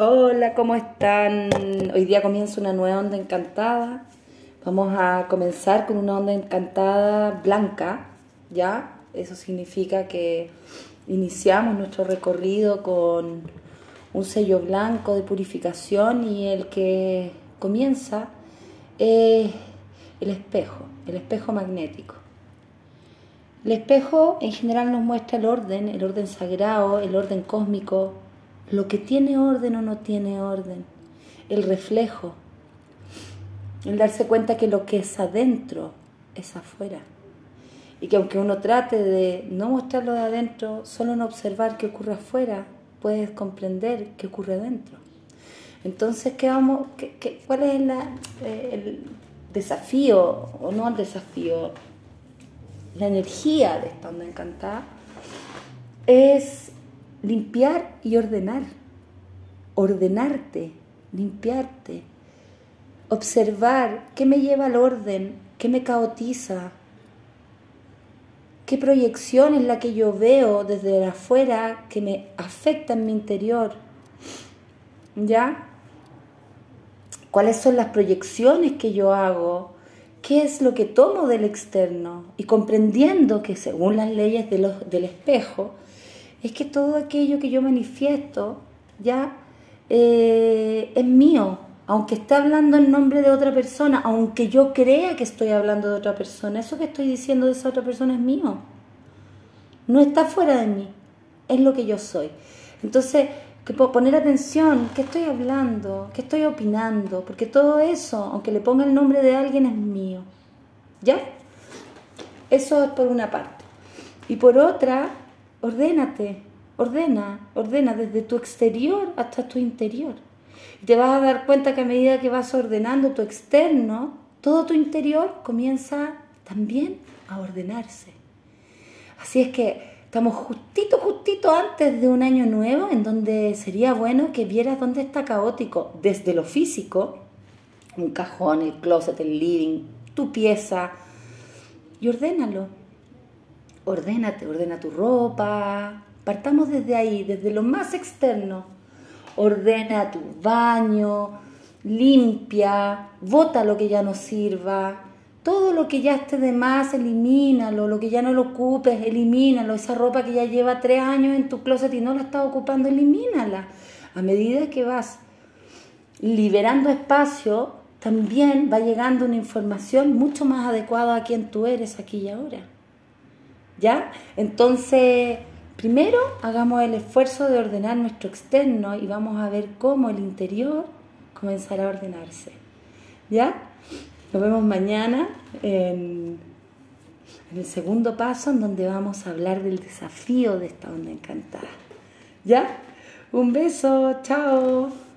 Hola, ¿cómo están? Hoy día comienza una nueva onda encantada. Vamos a comenzar con una onda encantada blanca, ¿ya? Eso significa que iniciamos nuestro recorrido con un sello blanco de purificación y el que comienza es el espejo, el espejo magnético. El espejo en general nos muestra el orden, el orden sagrado, el orden cósmico, lo que tiene orden o no tiene orden, el reflejo, el darse cuenta que lo que es adentro es afuera. Y que aunque uno trate de no mostrarlo de adentro, solo en observar qué ocurre afuera, puedes comprender qué ocurre adentro. Entonces, ¿qué vamos, qué, cuál es eh, el desafío, o no el desafío, la energía de esta onda encantada? Es limpiar y ordenar. Ordenarte, limpiarte. Observar qué me lleva al orden, qué me caotiza, qué proyección es la que yo veo desde afuera que me afecta en mi interior. ¿Ya? ¿Cuáles son las proyecciones que yo hago? ¿Qué es lo que tomo del externo? Y comprendiendo que según las leyes del espejo, es que todo aquello que yo manifiesto ya eh, es mío, aunque esté hablando en nombre de otra persona, aunque yo crea que estoy hablando de otra persona, eso que estoy diciendo de esa otra persona es mío. No está fuera de mí, es lo que yo soy. Entonces, que puedo poner atención, ¿qué estoy hablando? ¿Qué estoy opinando? Porque todo eso, aunque le ponga el nombre de alguien, es mío. ¿Ya? Eso es por una parte. Y por otra, ordénate, ordena, ordena desde tu exterior hasta tu interior. Y te vas a dar cuenta que a medida que vas ordenando tu externo, todo tu interior comienza también a ordenarse. Así es que estamos justito, justito antes de un año nuevo en donde sería bueno que vieras dónde está caótico, desde lo físico, un cajón, el closet, el living, tu pieza, y ordénalo ordénate, ordena tu ropa. Partamos desde ahí, desde lo más externo. Ordena tu baño, limpia, bota lo que ya no sirva. Todo lo que ya esté de más, elimínalo. Lo que ya no lo ocupes, elimínalo. Esa ropa que ya lleva tres años en tu closet y no la estás ocupando, elimínala. A medida que vas liberando espacio, también va llegando una información mucho más adecuada a quien tú eres aquí y ahora. ¿Ya? Entonces, primero hagamos el esfuerzo de ordenar nuestro externo y vamos a ver cómo el interior comenzará a ordenarse. ¿Ya? Nos vemos mañana en, el segundo paso en donde vamos a hablar del desafío de esta onda encantada. ¿Ya? Un beso, chao.